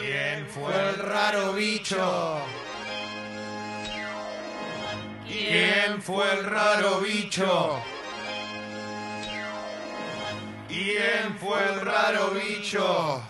¿Quién Fue el raro bicho. ¿Quién fue el raro bicho? ¿Quién fue el raro bicho?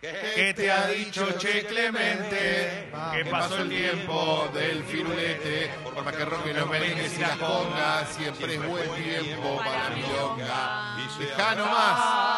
¿Qué te ha dicho Che Clemente? Que pasó el tiempo del firulete. Por más que roque los merengues y las congas, siempre es buen tiempo para milonga. Dejá nomás.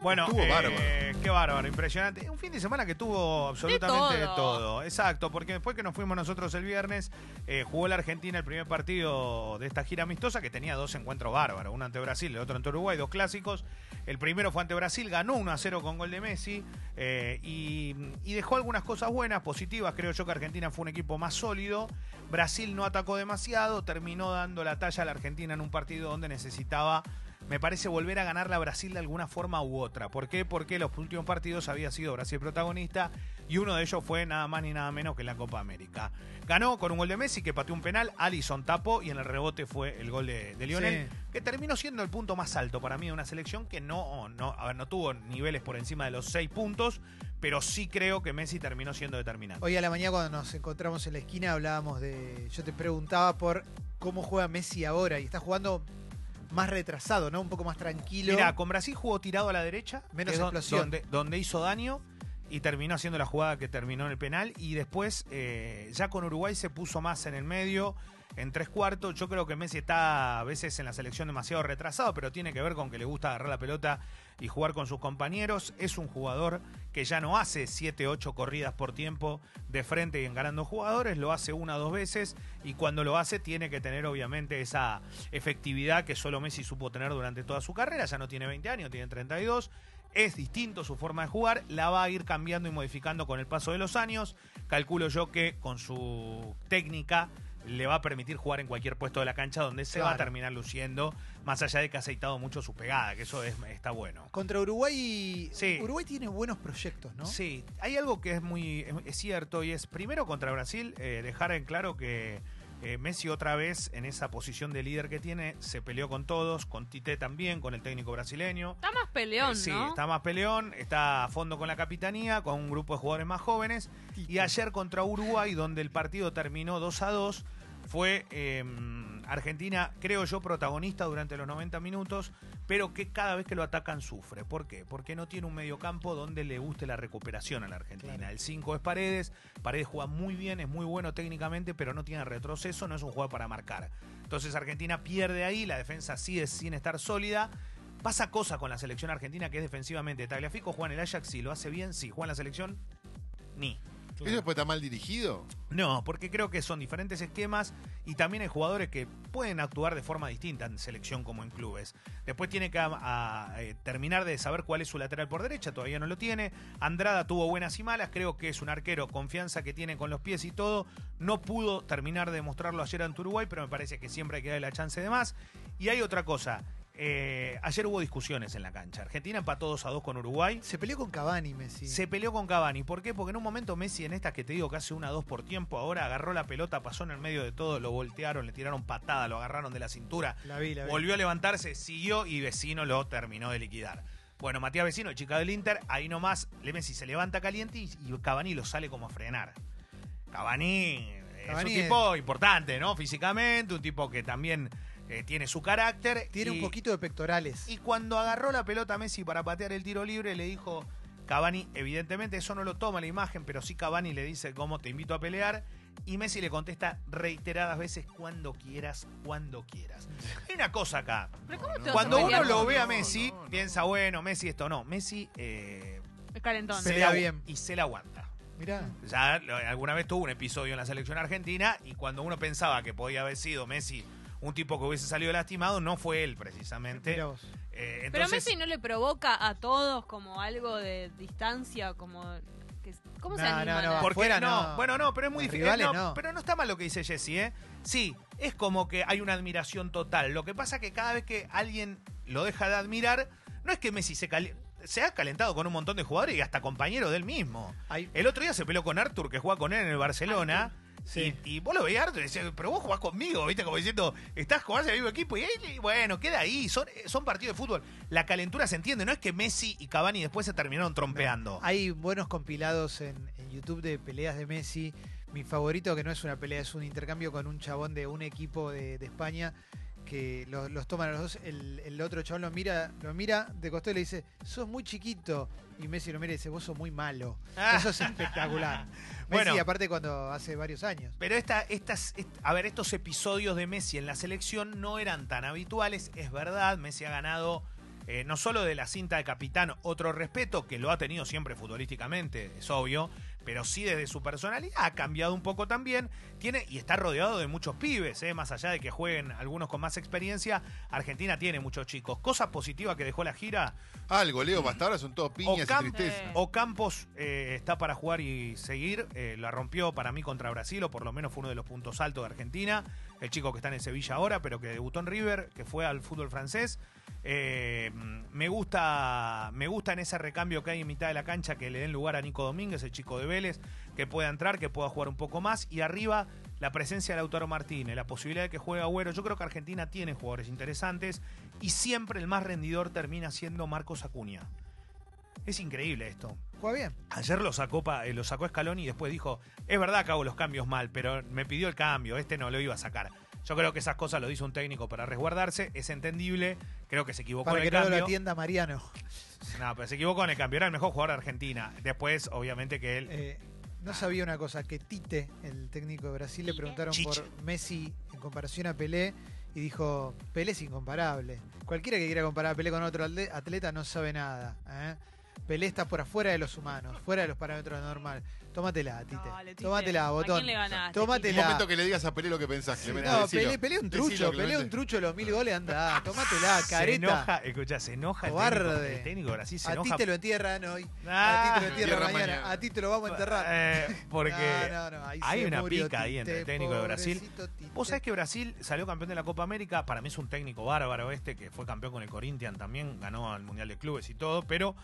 Bueno, Estuvo eh, bárbaro. qué bárbaro, impresionante. Un fin de semana que tuvo absolutamente de todo. todo. Exacto, porque después que nos fuimos nosotros el viernes, eh, jugó la Argentina el primer partido de esta gira amistosa que tenía dos encuentros bárbaros, uno ante Brasil, el otro ante Uruguay, dos clásicos. El primero fue ante Brasil, ganó 1 a 0 con gol de Messi eh, y, y dejó algunas cosas buenas, positivas. Creo yo que Argentina fue un equipo más sólido. Brasil no atacó demasiado, terminó dando la talla a la Argentina en un partido donde necesitaba me parece volver a ganar la Brasil de alguna forma u otra. ¿Por qué? Porque los últimos partidos había sido Brasil protagonista y uno de ellos fue nada más ni nada menos que la Copa América. Ganó con un gol de Messi que pateó un penal, Alison tapó y en el rebote fue el gol de, de Lionel, Sí. que terminó siendo el punto más alto para mí de una selección que no, no, a ver, no tuvo niveles por encima de los seis puntos, pero sí creo que Messi terminó siendo determinante. Hoy a la mañana cuando nos encontramos en la esquina hablábamos de. Yo te preguntaba por cómo juega Messi ahora y está jugando más retrasado, ¿no? Un poco más tranquilo. Mira, con Brasil jugó tirado a la derecha, Menos explosión. Donde, donde hizo daño y terminó haciendo la jugada que terminó en el penal. Y después, eh, ya con Uruguay se puso más en el medio, en tres cuartos. Yo creo que Messi está a veces en la selección demasiado retrasado, pero tiene que ver con que le gusta agarrar la pelota y jugar con sus compañeros. Es un jugador que ya no hace 7, 8 corridas por tiempo de frente y encarando jugadores, lo hace una o dos veces y cuando lo hace tiene que tener obviamente esa efectividad que solo Messi supo tener durante toda su carrera, ya no tiene 20 años, tiene 32. Es distinto su forma de jugar, la va a ir cambiando y modificando con el paso de los años. Calculo yo que con su técnica le va a permitir jugar en cualquier puesto de la cancha donde se va a terminar luciendo, más allá de que ha aceitado mucho su pegada, que eso es, está bueno. Contra Uruguay. Sí. Uruguay tiene buenos proyectos, ¿no? Sí, hay algo que es muy es, es cierto y es primero contra Brasil eh, dejar en claro que eh, Messi otra vez en esa posición de líder que tiene se peleó con todos, con Tite también, con el técnico brasileño. Está más peleón, Sí, ¿no? está más peleón, está a fondo con la capitanía, con un grupo de jugadores más jóvenes. Y ayer contra Uruguay, donde el partido terminó 2 a 2, fue eh, Argentina, creo yo, protagonista durante los 90 minutos, pero que cada vez que lo atacan sufre. ¿Por qué? Porque no tiene un mediocampo donde le guste la recuperación a la Argentina. Claro. El 5 es Paredes, Paredes juega muy bien, es muy bueno técnicamente, pero no tiene retroceso, no es un jugador para marcar. Entonces Argentina pierde ahí, la defensa sigue sin estar sólida. Pasa cosa con la selección argentina que es defensivamente. Tagliafico juega en el Ajax, si lo hace bien, sí. Juega en la selección, ni. ¿Eso después está mal dirigido? No, porque creo que son diferentes esquemas y también hay jugadores que pueden actuar de forma distinta en selección como en clubes. Después tiene que a- a, eh, terminar de saber cuál es su lateral por derecha, todavía no lo tiene. Andrada tuvo buenas y malas, creo que es un arquero, confianza que tiene con los pies y todo. No pudo terminar de mostrarlo ayer ante Uruguay, pero me parece que siempre hay que darle la chance de más. Y hay otra cosa. Eh, ayer hubo discusiones en la cancha. Argentina empató 2 a 2 con Uruguay. Se peleó con Cavani, Messi. Se peleó con Cavani. ¿Por qué? Porque en un momento Messi, en estas que te digo que hace una dos por tiempo, ahora agarró la pelota, pasó en el medio de todo, lo voltearon, le tiraron patada, lo agarraron de la cintura, La vi, la vi. volvió a levantarse, siguió y Vecino lo terminó de liquidar. Bueno, Matías Vecino, el chica del Inter, ahí nomás, Le Messi se levanta caliente y, y Cavani lo sale como a frenar. Cavani, Cavani es es- un tipo importante, ¿no? Físicamente, un tipo que también eh, tiene su carácter. Tiene un poquito de pectorales. y cuando agarró la pelota a Messi para patear el tiro libre, le dijo, Cavani, evidentemente eso no lo toma la imagen, pero sí Cavani le dice cómo te invito a pelear. Y Messi le contesta reiteradas veces, cuando quieras, cuando quieras. Hay una cosa acá. Pero ¿cómo te Cuando uno lo ve a no, Messi, no, no. piensa, bueno, Messi esto no. Messi eh, Es calentón. se la- bien. y se la aguanta. Mirá. Ya alguna vez tuvo un episodio en la selección argentina y cuando uno pensaba que podía haber sido Messi un tipo que hubiese salido lastimado, no fue él precisamente. Eh, Pero entonces, Messi no le provoca a todos como algo de distancia, como... que- ¿Cómo se No, animan no, no, a- ¿Por qué Afuera no? no. Bueno, no, pero es muy Los difícil. rivales no, no. Pero no está mal lo que dice Jesse, ¿eh? Sí, es como que hay una admiración total. Lo que pasa es que cada vez que alguien lo deja de admirar, no es que Messi se cali- se ha calentado con un montón de jugadores y hasta compañero de él mismo. Hay- El otro día se peleó con Arthur, que juega con él en el Barcelona. Sí. Y, y vos lo veías harto y decías, pero vos jugás conmigo, ¿viste? Como diciendo, estás jugando en el mismo equipo. Y él, bueno, queda ahí. Son, son partidos de fútbol. La calentura se entiende. No es que Messi y Cavani después se terminaron trompeando. Hay buenos compilados en, en YouTube de peleas de Messi. Mi favorito, que no es una pelea, es un intercambio con un chabón de un equipo de, de España que lo- los toman a los dos. El, el otro chabón lo mira, lo mira de costado y le dice, sos muy chiquito. Y Messi lo mira y dice, vos sos muy malo. Ah. Eso es espectacular. Bueno. Messi, aparte, cuando hace varios años. Pero esta, estas, est- a ver, estos episodios de Messi en la selección no eran tan habituales, es verdad. Messi ha ganado eh, no solo de la cinta de capitán otro respeto, que lo ha tenido siempre futbolísticamente, es obvio, pero sí desde su personalidad ha cambiado un poco también. Tiene y está rodeado de muchos pibes, eh, más allá de que jueguen algunos con más experiencia. Argentina tiene muchos chicos. Cosa positiva que dejó la gira. Algo, Leo, hasta ahora son todos piñas y tristeza. Ocampos eh, está para jugar y seguir. eh, la rompió para mí contra Brasil, o por lo menos fue uno de los puntos altos de Argentina. El chico que está en Sevilla ahora, pero que debutó en River, que fue al fútbol francés. Eh, me gusta me gusta en ese recambio que hay en mitad de la cancha que le den lugar a Nico Domínguez, el chico de Vélez, que pueda entrar, que pueda jugar un poco más. Y arriba la presencia de Lautaro Martínez, la posibilidad de que juegue Agüero. Yo creo que Argentina tiene jugadores interesantes y siempre el más rendidor termina siendo Marcos Acuña. Es increíble esto. Juega bien. Ayer lo sacó, eh, lo sacó Scaloni y después dijo, es verdad que hago los cambios mal, pero me pidió el cambio, este no lo iba a sacar. Yo creo que esas cosas lo dice un técnico para resguardarse, es entendible, creo que se equivocó Para en que el no lo atienda Mariano. No, pero se equivocó en el cambio, era el mejor jugador de Argentina. Después, obviamente que él... Eh, no sabía una cosa, que Tite, el técnico de Brasil, le preguntaron Chiche. por Messi en comparación a Pelé y dijo, Pelé es incomparable. Cualquiera que quiera comparar a Pelé con otro atleta no sabe nada. ¿eh? Pelé está por afuera de los humanos, fuera de los parámetros normales. Tómatela, Tite. Dale, Tite. Tómatela, ¿A botón. quién le ganaste, Un Tómatela. momento que le digas a Pelé lo que pensás, Clemente. No, decilo. Pelé, Pelé un Decilo, trucho, Pelé Clemente. un trucho, los mil goles, anda, tómatela, careta. Se enoja, escucha, se enoja el Cobarde. técnico, el técnico de Brasil, se A ti te lo entierran hoy, Ah, a ti te lo entierran mañana, mañana. a ti te lo vamos a enterrar. Eh, porque No, no, no, ahí hay una murió pica ahí entre el técnico de Brasil. Tite. Vos sabés que Brasil salió campeón de la Copa América. Para mí es un técnico bárbaro este, que fue campeón con el Corinthians también, ganó al Mundial de Clubes y todo, pero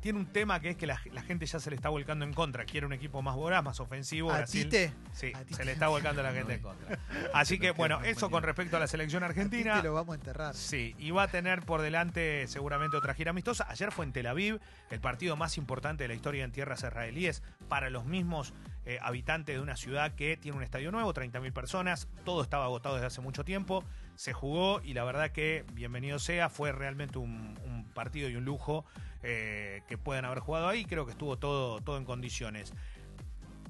tiene un tema que es que la, la gente ya se le está volcando en contra. Quiere un equipo más voraz, más ofensivo. ¿A Brasil, Tite? Sí, ¿A Tite? se le está volcando la gente en contra. Así que, bueno, eso con respecto a la selección A argentina. lo vamos a enterrar. Sí, y va a tener por delante seguramente otra gira amistosa. Ayer fue en Tel Aviv, el partido más importante de la historia en tierras israelíes para los mismos eh, habitantes de una ciudad que tiene un estadio nuevo, 30.000 personas. Todo estaba agotado desde hace mucho tiempo. Se jugó y la verdad que, bienvenido sea, fue realmente un, partido y un lujo eh, que puedan haber jugado ahí. Creo que estuvo todo, todo en condiciones.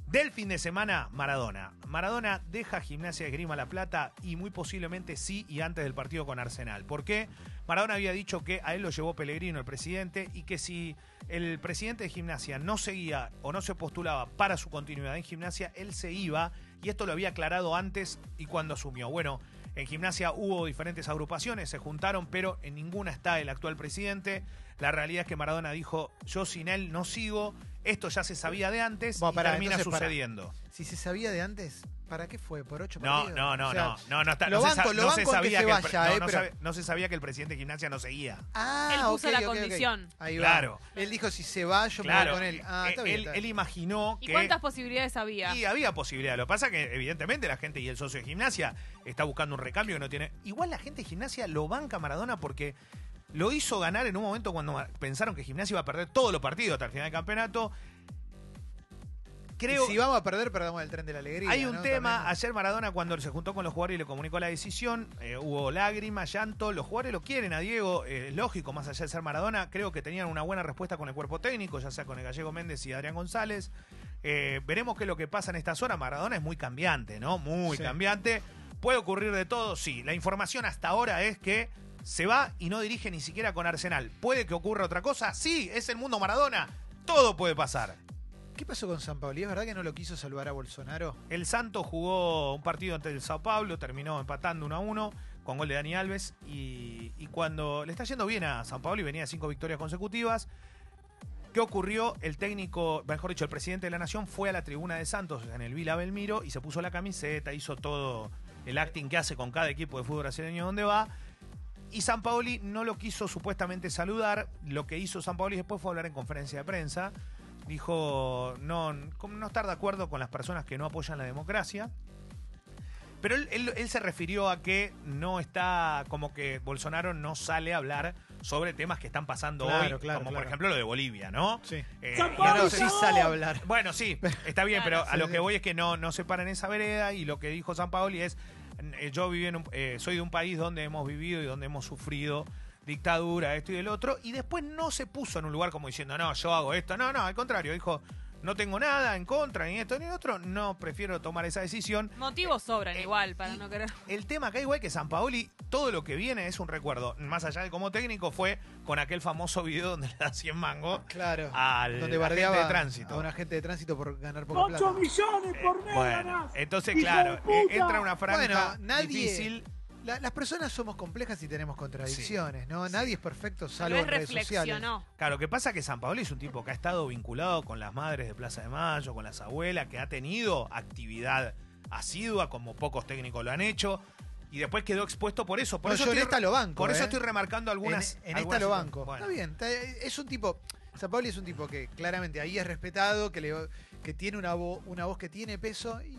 Del fin de semana, Maradona. Maradona deja Gimnasia de Esgrima La Plata y muy posiblemente sí y antes del partido con Arsenal. ¿Por qué? Maradona había dicho que a él lo llevó Pellegrino, el presidente, y que si el presidente de Gimnasia no seguía o no se postulaba para su continuidad en Gimnasia, él se iba y esto lo había aclarado antes y cuando asumió. Bueno, en Gimnasia hubo diferentes agrupaciones, se juntaron, pero en ninguna está el actual presidente. La realidad es que Maradona dijo, yo sin él no sigo, esto ya se sabía de antes Bueno, y termina entonces, sucediendo. Si se sabía de antes, ¿para qué fue? ¿Por ocho No, partidos? no, no, O sea, no, no, no, está, lo no, se, banco- sa- lo no se banco en que sabía que, el pre- vaya, no, eh, no pero- sabe- no se sabía que el presidente de gimnasia no seguía. Ah, Él puso la condición. Ahí va. Claro. Él dijo, si se va, yo me voy con él. Ah, está eh, bien. él, está bien. él imaginó ¿Y que cuántas posibilidades había? y había posibilidad. Lo que pasa que evidentemente la gente y el socio de gimnasia está buscando un recambio que no tiene. Igual la gente de gimnasia lo banca a Maradona porque lo hizo ganar en un momento cuando pensaron que gimnasia iba a perder todos los partidos hasta el final del campeonato. Creo si vamos a perder, perdamos el tren de la alegría. Hay un ¿no? tema, También. ayer Maradona cuando se juntó con los jugadores y le comunicó la decisión, eh, hubo lágrimas, llanto, los jugadores lo quieren a Diego, eh, lógico, más allá de ser Maradona, creo que tenían una buena respuesta con el cuerpo técnico, ya sea con el Gallego Méndez y Adrián González. Eh, veremos qué es lo que pasa en estas horas, Maradona es muy cambiante, ¿no? Muy Sí. cambiante. ¿Puede ocurrir de todo? Sí. La información hasta ahora es que se va y no dirige ni siquiera con Arsenal. ¿Puede que ocurra otra cosa? Sí, es el mundo Maradona. Todo puede pasar. ¿Qué pasó con San Pauli? ¿Es verdad que no lo quiso salvar a Bolsonaro? El Santos jugó un partido ante el Sao Paulo, terminó empatando 1 a 1 con gol de Dani Alves. Y, y cuando le está yendo bien a San Paulo y venía cinco victorias consecutivas, ¿qué ocurrió? El técnico, mejor dicho, el presidente de la Nación fue a la tribuna de Santos en el Vila Belmiro y se puso la camiseta, hizo todo el acting que hace con cada equipo de fútbol brasileño donde va. Y San Paoli no lo quiso supuestamente saludar. Lo que hizo San Paoli después fue hablar en conferencia de prensa Dijo no, como no estar de acuerdo con las personas que no apoyan la democracia. Pero él, él- él se refirió a que no está, como que Bolsonaro no sale a hablar sobre temas que están pasando Claro, hoy, claro, como por ejemplo lo de Bolivia, ¿no? Sí. Eh, Claro, sí sale a hablar. bueno, sí, está bien, pero a lo que voy es que no, no se paran en esa vereda y lo que dijo San Paoli es, yo viví en un- eh, soy de un país donde hemos vivido y donde hemos sufrido dictadura, esto y el otro, y después no se puso en un lugar como diciendo, no, yo hago esto, no, no, al contrario, dijo, no tengo nada en contra, ni esto ni otro, no, prefiero tomar esa decisión. Motivos sobran Eh, igual para no querer. El tema acá igual que San Paoli, todo lo que viene es un recuerdo, más allá de como técnico, fue con aquel famoso video donde le da 100 mangos Claro. al donde agente bardeaba de tránsito. a un agente de tránsito por ganar poca plata. 8 millones por mes Bueno, ganás. entonces, claro, eh, entra una franja Bueno, nadie- difícil. La- las personas somos complejas y tenemos contradicciones, ¿no? Sí. Nadie es perfecto, salvo en redes sociales. Claro, lo que pasa es que San Paoli es un tipo que ha estado vinculado con las madres de Plaza de Mayo, con las abuelas, que ha tenido actividad asidua, como pocos técnicos lo han hecho, y después quedó expuesto por eso. Por No, eso yo en estoy, esta lo banco, Por eso ¿eh? estoy remarcando algunas. en, en algunas esta lo banco. Bueno, Está bien, está- es un tipo. San Paoli es un tipo que claramente ahí es respetado, que, le, que tiene una, vo- una voz que tiene peso y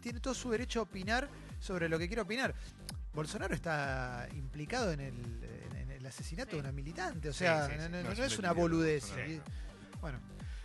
tiene todo su derecho a opinar sobre lo que quiere opinar. Bolsonaro está implicado en el, en- en el asesinato Sí. de una militante, o sea, sí, sí. no, no- No, no es es una boludez. Bueno,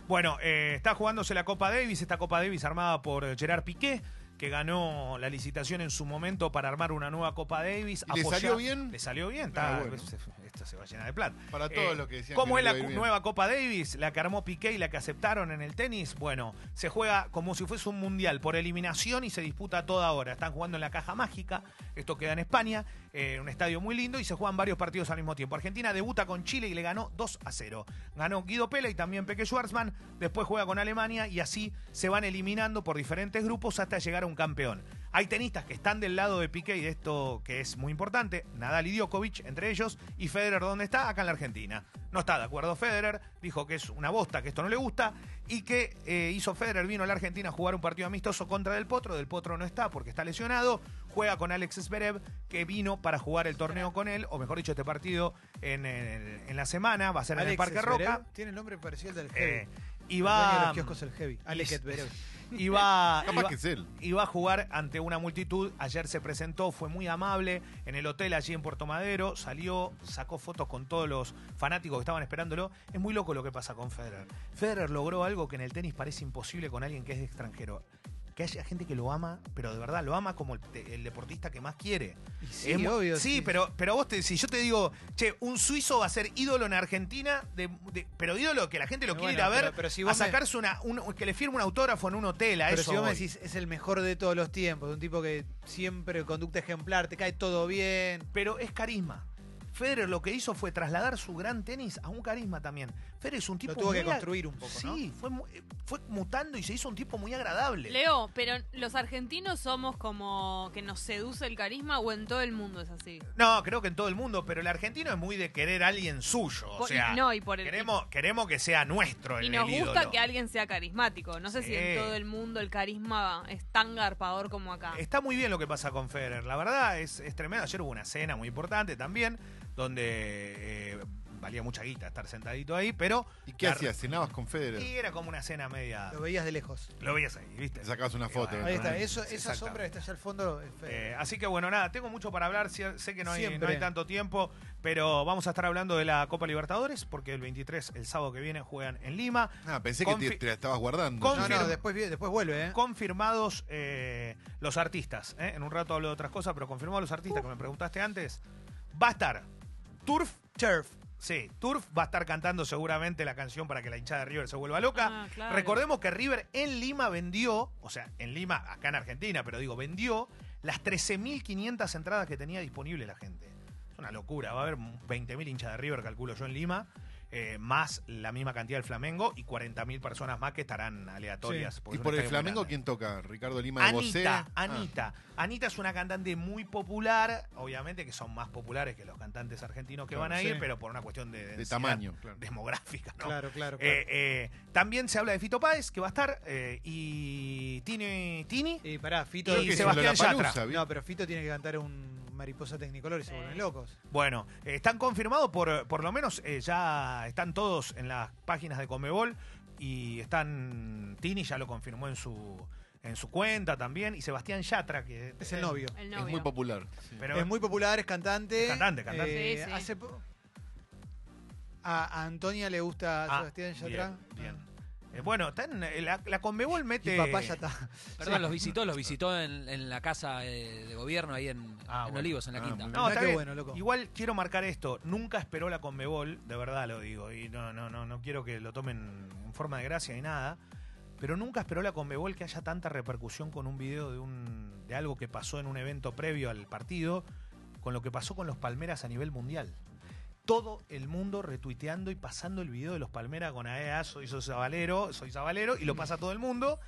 Bueno, eh, está jugándose la Copa Davis, esta Copa Davis armada por Gerard Piqué, que ganó la licitación en su momento para armar una nueva Copa Davis. ¿Y le salió bien? Le salió bien, Ah, está, bueno. se- esto se va a llenar de plata. Para todos Eh, los que decían ¿Cómo que es la bien. nueva Copa Davis? La que armó Piqué y la que aceptaron en el tenis. Bueno, se juega como si fuese un mundial por eliminación y se disputa toda hora. Están jugando en la caja mágica. Esto queda en España, eh, un estadio muy lindo y se juegan varios partidos al mismo tiempo. Argentina debuta con Chile y le ganó 2 a 0. Ganó Guido Pela y también Peque Schwarzman. Después juega con Alemania y así se van eliminando por diferentes grupos hasta llegar a un campeón. Hay tenistas que están del lado de Piqué y de esto que es muy importante, Nadal y Djokovic entre ellos, y Federer ¿dónde está? Acá en la Argentina. No está de acuerdo Federer, dijo que es una bosta, que esto no le gusta, y que eh, hizo Federer, vino a la Argentina a jugar un partido amistoso contra Del Potro, Del Potro no está porque está lesionado, juega con Alex Zverev, que vino para jugar el torneo con él, o mejor dicho, este partido en, el- en la semana, va a ser en el Parque Zverev Roca. Tiene el nombre parecido al del eh, Heavy. y El dueño de va, los kioscos el Heavy. Alex Zverev. Capaz que es él. y va a jugar ante una multitud. Ayer se presentó, fue muy amable en el hotel allí en Puerto Madero. Salió, sacó fotos con todos los fanáticos que estaban esperándolo. Es muy loco lo que pasa con Federer. Federer logró algo que en el tenis parece imposible con alguien que es de extranjero. Que haya gente que lo ama, pero de verdad lo ama como el, deportista que más quiere. Y sí, Es obvio. Sí, pero, pero vos te, si yo te digo, che, un suizo va a ser ídolo en Argentina, de, de- pero ídolo que la gente lo Bueno, quiere ir a ver, pero- pero si a me- sacarse una, un- que le firme un autógrafo en un hotel, a Pero eso si vos me decís, es el mejor de todos los tiempos, un tipo que siempre conducta ejemplar, te cae todo bien. pero es carisma. Federer lo que hizo fue trasladar su gran tenis a un carisma también. Federer es un tipo Lo tuvo que muy construir un poco, ¿no? Sí, fue, mu- eh, fue mutando y se hizo un tipo muy agradable. Leo, pero los argentinos somos como que nos seduce el carisma o en todo el mundo es así. No, creo que en todo el mundo, pero el argentino es muy de querer a alguien suyo. O Por- sea, y no, y por el- queremos, queremos que sea nuestro el Y nos el gusta ídolo. que alguien sea carismático. No sé si en todo el mundo el carisma es tan garpador como acá. Está muy bien lo que pasa con Federer. La verdad es, es tremendo. Ayer hubo una cena muy importante también, donde eh, valía mucha guita estar sentadito ahí, pero. ¿Y qué hacías? ¿Cenabas con Federer? Y era como una cena media. Lo veías de lejos. Lo veías ahí, ¿viste? Te sacabas una foto. Ahí está, esa sombra que está allá al fondo. es. Eh, así que bueno, nada, tengo mucho para hablar, sé que no hay, no hay tanto tiempo, pero vamos a estar hablando de la Copa Libertadores, porque el 23, el sábado que viene, juegan en Lima. Ah, pensé que te, la estabas guardando. Con- no, no, confirma- después, después vuelve, ¿eh? Confirmados eh, los artistas, ¿eh? en un rato hablo de otras cosas, pero confirmados los artistas que me preguntaste antes. Va a estar Turf, Turf. sí, Turf va a estar cantando seguramente la canción para que la hinchada de River se vuelva loca. Ah, claro. Recordemos que River en Lima vendió, o sea, en Lima, acá en Argentina, pero digo, vendió las 13.500 entradas que tenía disponible la gente. Es una locura, va a haber 20.000 hinchas de River, calculo yo, en Lima, eh, más la misma cantidad del Flamengo y 40.000 personas más que estarán aleatorias. Sí. ¿Y por el Flamengo grande. quién toca? ¿Ricardo Lima de Vocé? Anita, Ah. Anita. Anita es una cantante muy popular, obviamente que son más populares que los cantantes argentinos que Claro, van a ir, sí. pero por una cuestión de, tamaño, claro. demográfica, ¿no? Claro, claro, claro. Eh, eh, también se habla de Fito Páez, que va a estar, eh, y Tini, Tini y pará, Fito. y Sebastián Yatra. No, pero Fito tiene que cantar un mariposa tecnicolor y se vuelven locos. Bueno, eh, están confirmados por, por lo menos, eh, ya están todos en las páginas de Comebol Y están. Tini ya lo confirmó en su, en su cuenta también. Y Sebastián Yatra, que Es el novio. El Es muy popular. sí. Pero es muy popular, es cantante. Es cantante, cantante. Eh, Sí, sí. hace a Antonia le gusta Ah, Sebastián Yatra. bien, bien. Eh, bueno, está en, eh, la, la Conmebol Y mete. papá ya está. Perdón, los visitó, los visitó en, en la casa eh, de gobierno ahí en, Ah, en bueno. Olivos, en la Ah, quinta. No, está qué bien. bueno, loco. Igual quiero marcar esto. Nunca esperó la Conmebol, de verdad lo digo. Y no, no, no, no quiero que lo tomen en forma de gracia ni nada. Pero nunca esperó la Conmebol que haya tanta repercusión con un video de un de algo que pasó en un evento previo al partido, con lo que pasó con los Palmeras a nivel mundial. Todo el mundo retuiteando y pasando el video de los Palmeras con AEA, soy, soy Zabalero, soy Zabalero, y lo pasa todo el mundo.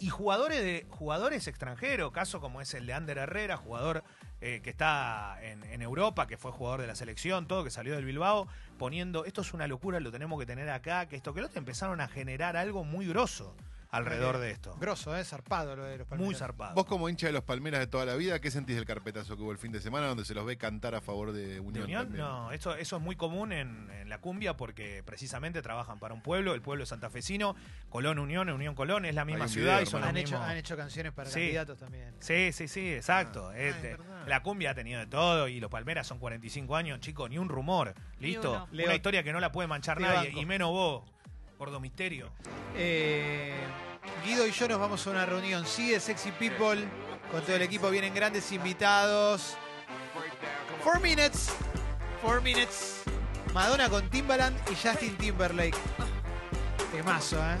Y jugadores de jugadores extranjeros, caso como es el de Ander Herrera, jugador eh, que está en, en Europa, que fue jugador de la selección, todo, que salió del Bilbao, poniendo, esto es una locura, lo tenemos que tener acá, que esto, que lo otro, empezaron a generar algo muy grosso alrededor de esto. Grosso, ¿eh? Zarpado lo de los Muy Palmeiras. zarpado. Vos como hincha de los Palmeras de toda la vida, ¿qué sentís del carpetazo que hubo el fin de semana donde se los ve cantar a favor de ¿De Unión? Unión? también? No, eso, eso es muy común en, en la cumbia porque precisamente trabajan para un pueblo, el pueblo es santafesino, Colón Unión, Unión Colón, es la misma ciudad video, y son los Han hecho, mismos. han hecho canciones para Sí. candidatos también. Sí, sí, sí, exacto. Ah, Es ah, es de- verdad. la cumbia ha tenido de todo y los Palmeras son 45 años, chicos, ni un rumor. Listo. Leo, Una historia que no la puede manchar nadie, banco. y menos vos, Gordo Misterio. Eh, Guido y yo nos vamos a una reunión. Sigue Sexy People. Con todo el equipo vienen grandes invitados. Four minutes. Four minutes. Madonna con Timbaland y Justin Timberlake. Temazo, ¿eh?